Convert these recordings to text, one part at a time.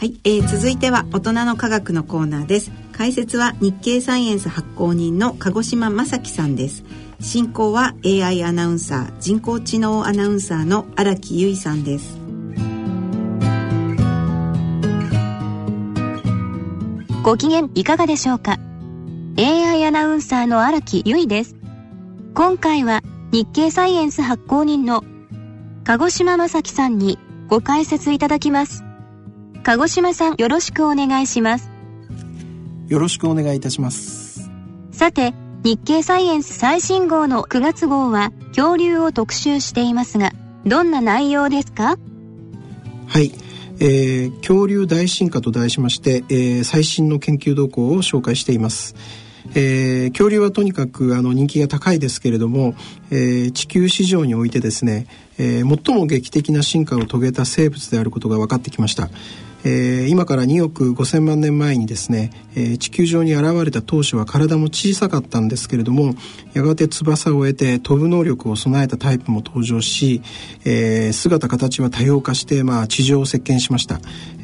はい、えー、続いては大人の科学のコーナーです。解説は日経サイエンス発行人の鹿児島正樹さんです。進行は AI アナウンサー人工知能アナウンサーの荒木由衣さんです。ご機嫌いかがでしょうか？AI アナウンサーの荒木由衣です。今回は日経サイエンス発行人の鹿児島正樹さんにご解説いただきます。鹿児島さんよろしくお願いします。よろしくお願いいたします。さて日経サイエンス最新号の9月号は恐竜を特集していますがどんな内容ですか？はい、えー、恐竜大進化と題しまして、えー、最新の研究動向を紹介しています。えー、恐竜はとにかくあの人気が高いですけれども、えー、地球市場においてですね、えー、最も劇的な進化を遂げた生物であることが分かってきました。えー、今から2億5,000万年前にですね、えー、地球上に現れた当初は体も小さかったんですけれどもやがて翼を得て飛ぶ能力を備えたタイプも登場し、えー、姿形は多様化して、まあ、地上を席巻しました、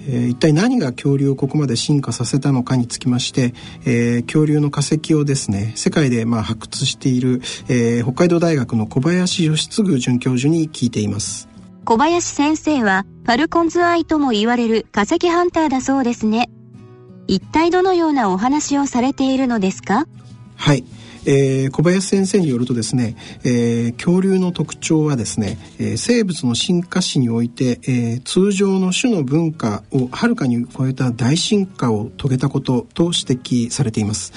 えー、一体何が恐竜をここまで進化させたのかにつきまして、えー、恐竜の化石をですね世界でまあ発掘している、えー、北海道大学の小林義嗣准教授に聞いています。小林先生はファルコンズアイとも言われる化石ハンターだそうですね。一体どのようなお話をされているのですか？はい。えー、小林先生によるとですね、えー、恐竜の特徴はですね、えー、生物の進化史において、えー、通常の種の文化をはるかに超えた大進化を遂げたことと指摘されています、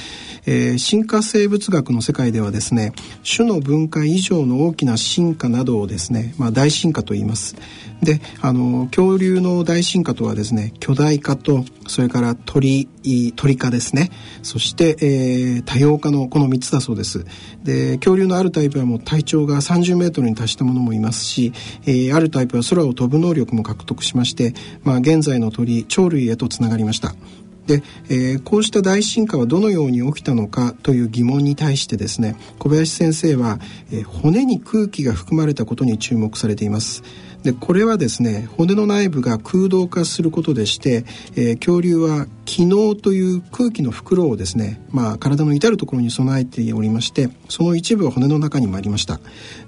えー、進化生物学の世界ではですね種の分化以上の大きな進化などをですね、まあ、大進化と言います。であの恐竜の大進化とはですね巨大化とそれから鳥鳥化ですね。そして、えー、多様化のこの3つだそうですで恐竜のあるタイプはもう体長が30メートルに達したものもいますし、えー、あるタイプは空を飛ぶ能力も獲得しまして、まあ、現在の鳥鳥類へとつながりましたで、えー、こうした大進化はどのように起きたのかという疑問に対してですね小林先生は、えー、骨に空気が含まれたことに注目されています。でこれはですね骨の内部が空洞化することでして、えー、恐竜は気嚢という空気の袋をですね、まあ、体の至る所に備えておりましてその一部は骨の中にもありました。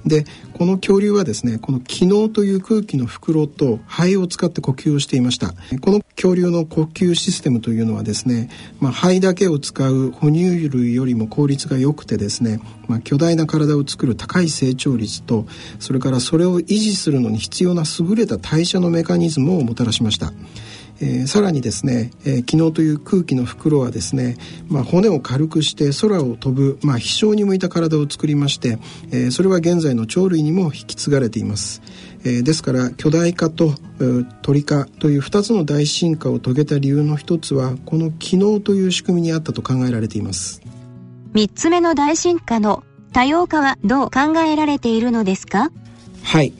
でこの恐竜はですねこの気嚢という空気の袋と肺を使って呼吸をしていました。この恐竜の呼吸システムというのはですね、まあ、肺だけを使う哺乳類よりも効率が良くてですね、まあ、巨大な体を作る高い成長率とそれからそれを維持するのに必要な優れた代謝のメカニズムをもたらしました。えー、さらにですね、えー、機能という空気の袋はですね、まあ、骨を軽くして空を飛ぶ、まあ、飛翔に向いた体を作りまして、えー、それは現在の鳥類にも引き継がれています、えー、ですから巨大化と鳥化という2つの大進化を遂げた理由の一つはこの機能という仕組みにあったと考えられています。3つ目の大進化の多様化はどう考えられているのですか？はい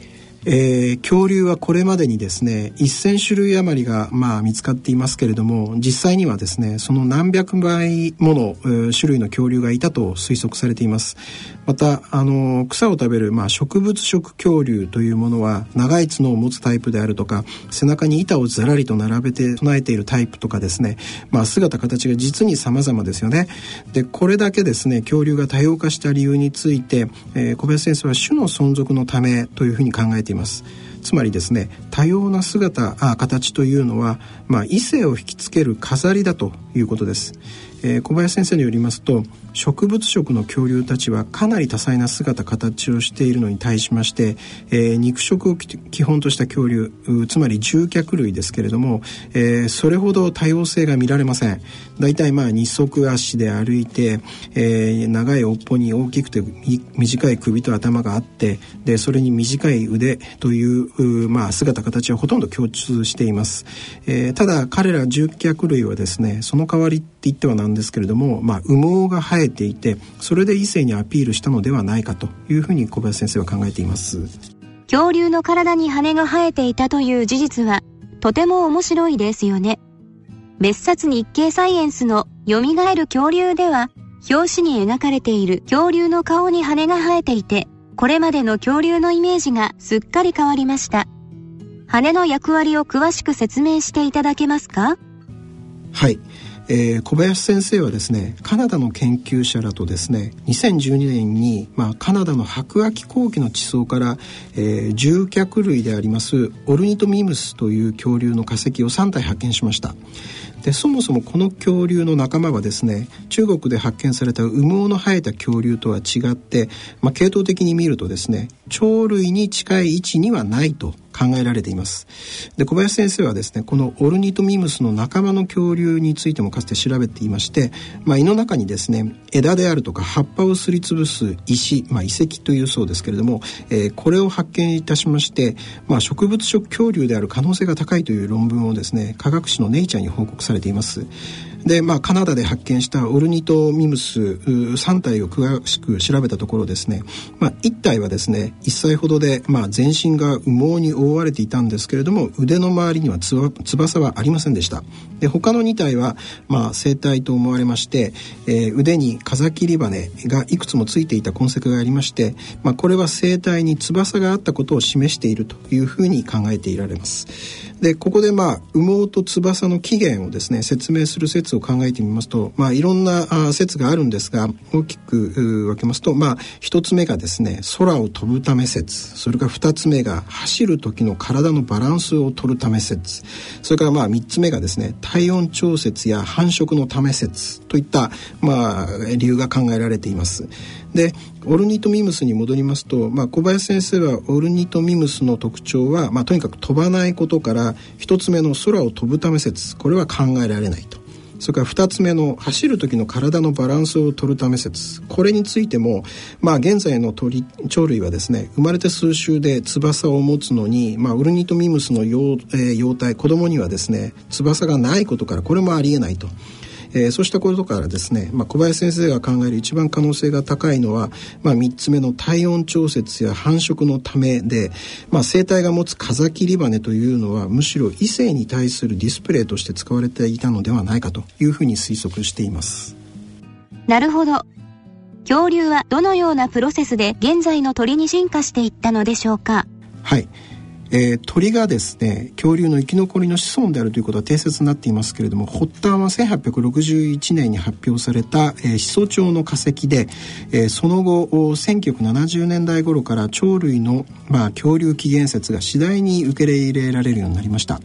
えー、恐竜はこれまでにですね1,000種類余りが、まあ、見つかっていますけれども実際にはですねその何百倍もの、えー、種類の恐竜がいたと推測されています。またあの草を食べる、まあ、植物食恐竜というものは長い角を持つタイプであるとか背中に板をずらりと並べて備えているタイプとかですね、まあ、姿形が実に様々ですよね。でこれだけですね恐竜が多様化した理由について、えー、小林先生は種の存続のためというふうに考えています。つまりですね多様な姿あ形というのは、まあ、異性を引きつける飾りだということです、えー、小林先生によりますと植物食の恐竜たちはかなり多彩な姿形をしているのに対しまして、えー、肉食を基本とした恐竜つまり獣脚類ですけれども、えー、それほど多様性が見られません。大体まあ二足足で歩いて、えー、長い尾っぽに大きくて短い首と頭があってでそれに短い腕といううまあ、姿形はほとんど共通しています、えー、ただ彼ら獣脚類はですねその代わりって言ってはなんですけれども、まあ、羽毛が生えていてそれで異性にアピールしたのではないかというふうに小林先生は考えています。恐竜の体に羽が生えていたという事実はとても面白いですよね。別冊日経サイエンスの蘇る恐竜では表紙に描かれている恐竜の顔に羽が生えていてこれまでの恐竜のイメージがすっかり変わりました。羽の役割を詳しく説明していただけますか？はい。えー、小林先生はですねカナダの研究者らとですね2012年に、まあ、カナダの白亜紀後期の地層から、えー、獣脚類でありますオルニトミムスという恐竜の化石を3体発見しました。でそもそもこの恐竜の仲間はですね中国で発見された羽毛の生えた恐竜とは違って、まあ、系統的に見るとですね鳥類に近い位置にはないと考えられています。で小林先生はですねこのオルニトミムスの仲間の恐竜についてもかつて調べていまして、まあ、胃の中にですね枝であるとか葉っぱをすりつぶす石、まあ、遺跡というそうですけれども、えー、これを発見いたしまして、まあ、植物食恐竜である可能性が高いという論文をですね科学誌の「ネイチャー」に報告されています。で、まあ、カナダで発見したオルニトミムス3体を詳しく調べたところですね、まあ、1体はですね1歳ほどで、まあ、全身が羽毛に覆われていたんですけれども腕の周りにはつ翼はありませんでした。で他の2体は、まあ、生体と思われまして、えー、腕に風切り羽がいくつもついていた痕跡がありまして、まあ、これは生体に翼があったことを示しているというふうに考えていられます。でここでまあ羽毛と翼の起源をですね説明する説を考えてみますと、まあ、いろんな説があるんですが大きく分けますと、まあ、1つ目がですね空を飛ぶため説。それから2つ目が走る時の体のバランスを取るため説。それからまあ3つ目がですね体温調節や繁殖のため説といった、まあ、理由が考えられています。でオルニトミムスに戻りますと、まあ、小林先生はオルニトミムスの特徴は、まあ、とにかく飛ばないことから一つ目の空を飛ぶため説。これは考えられないと。それから2つ目の走る時の体のバランスを取るため説これについても、まあ、現在の鳥鳥類はですね生まれて数週で翼を持つのに、まあ、ウルニトミムスの幼,、えー、幼体子供にはですね翼がないことからこれもありえないと。えー、そうしたことからですね、まあ、小林先生が考える一番可能性が高いのは、まあ、3つ目の体温調節や繁殖のためで、まあ、生体が持つ風切り羽というのはむしろ異性に対するディスプレイとして使われていたのではないかというふうに推測しています。なるほど。恐竜はどのようなプロセスで現在の鳥に進化していったのでしょうか？はい。えー、鳥がですね恐竜の生き残りの子孫であるということは定説になっていますけれども発端は1861年に発表された、えー、始祖鳥の化石で、えー、その後1970年代頃から鳥類の、まあ、恐竜起源説が次第に受け入れられるようになりました。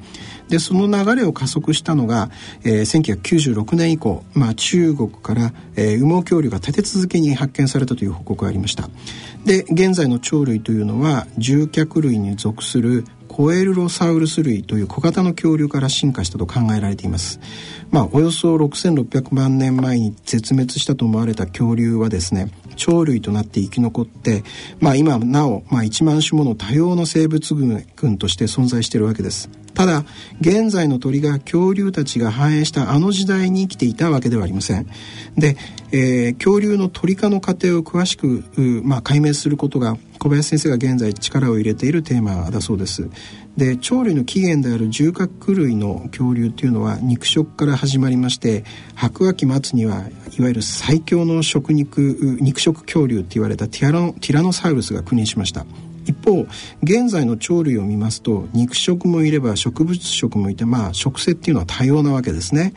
でその流れを加速したのが、えー、1996年以降、まあ、中国から、えー、羽毛恐竜が立て続けに発見されたという報告がありました。で現在の鳥類というのは獣脚類に属するコエルロサウルス類という小型の恐竜から進化したと考えられています。まあ、およそ6600万年前に絶滅したと思われた恐竜はですね、鳥類となって生き残って、まあ、今なお、まあ、1万種もの多様な生物群として存在しているわけです。ただ現在の鳥が恐竜たちが繁栄したあの時代に生きていたわけではありません。で、えー、恐竜の鳥化の過程を詳しく、まあ、解明することが小林先生が現在力を入れているテーマだそうです。で鳥類の起源である獣角類の恐竜というのは肉食から始まりまして白亜紀末にはいわゆる最強の食肉肉食恐竜って言われたティラノティラノサウルスが君臨しました。一方現在の鳥類を見ますと肉食もいれば植物食もいてまあ食性っていうのは多様なわけですね。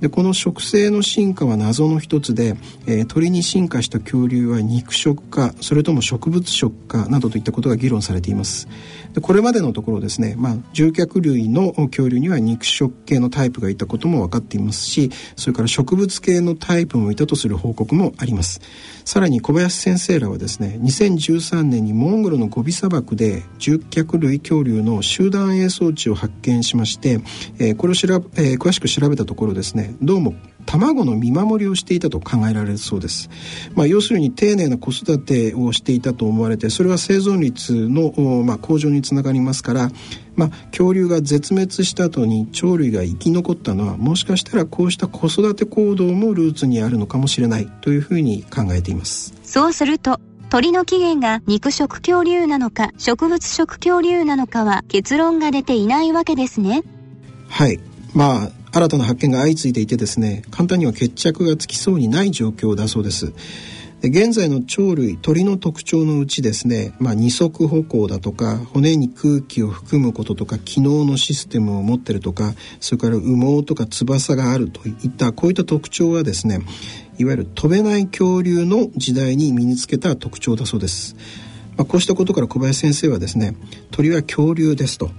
でこの食性の進化は謎の一つで、えー、鳥に進化した恐竜は肉食かそれとも植物食かなどといったことが議論されています。でこれまでのところですね、まあ、獣脚類の恐竜には肉食系のタイプがいたことも分かっていますしそれから植物系のタイプもいたとする報告もあります。さらに小林先生らはですね2013年にモンゴルのゴビ砂漠で獣脚類恐竜の集団営装置を発見しまして、えー、これを調べ、えー、詳しく調べたところですねどうも卵の見守りをしていたと考えられるそうです、まあ、要するに丁寧な子育てをしていたと思われてそれは生存率の、まあ、向上につながりますから、まあ、恐竜が絶滅した後に鳥類が生き残ったのはもしかしたらこうした子育て行動もルーツにあるのかもしれないというふうに考えています。そうすると鳥の起源が肉食恐竜なのか植物食恐竜なのかは結論が出ていないわけですね。はい。まあ新たな発見が相次いでいてですね簡単には決着がつきそうにない状況だそうです現在の鳥類鳥の特徴のうちですね、まあ、二足歩行だとか骨に空気を含むこととか機能のシステムを持ってるとかそれから羽毛とか翼があるといったこういった特徴はですねいわゆる飛べない恐竜の時代に身につけた特徴だそうです。まあ、こうしたことから小林先生はですね鳥は恐竜ですと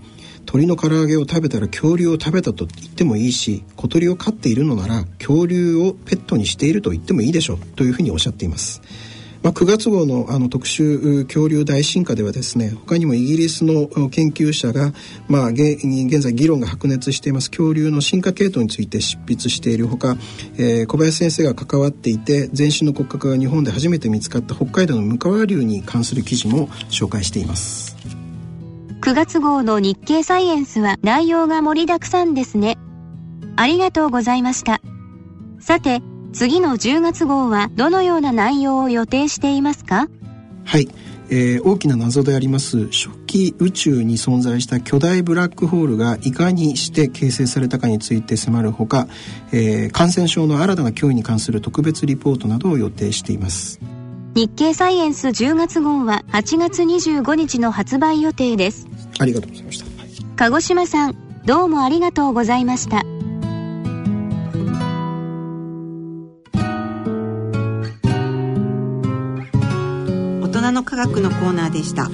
鳥の唐揚げを食べたら恐竜を食べたと言ってもいいし小鳥を飼っているのなら恐竜をペットにしていると言ってもいいでしょうというふうにおっしゃっています。まあ、9月号のあの特集恐竜大進化ではですね他にもイギリスの研究者が、まあ、現在議論が白熱しています恐竜の進化系統について執筆しているほか、えー、小林先生が関わっていて全身の骨格が日本で初めて見つかった北海道の向川流に関する記事も紹介しています9月号の日経サイエンスは内容が盛りだくさんですね。ありがとうございました。さて次の10月号はどのような内容を予定していますか？はい、えー、大きな謎であります。初期宇宙に存在した巨大ブラックホールがいかにして形成されたかについて迫るほか、えー、感染症の新たな脅威に関する特別リポートなどを予定しています。日経サイエンス10月号は8月25日の発売予定ですありがとうございました、はい、鹿児島さんどうもありがとうございましたの科学のコーナーでした。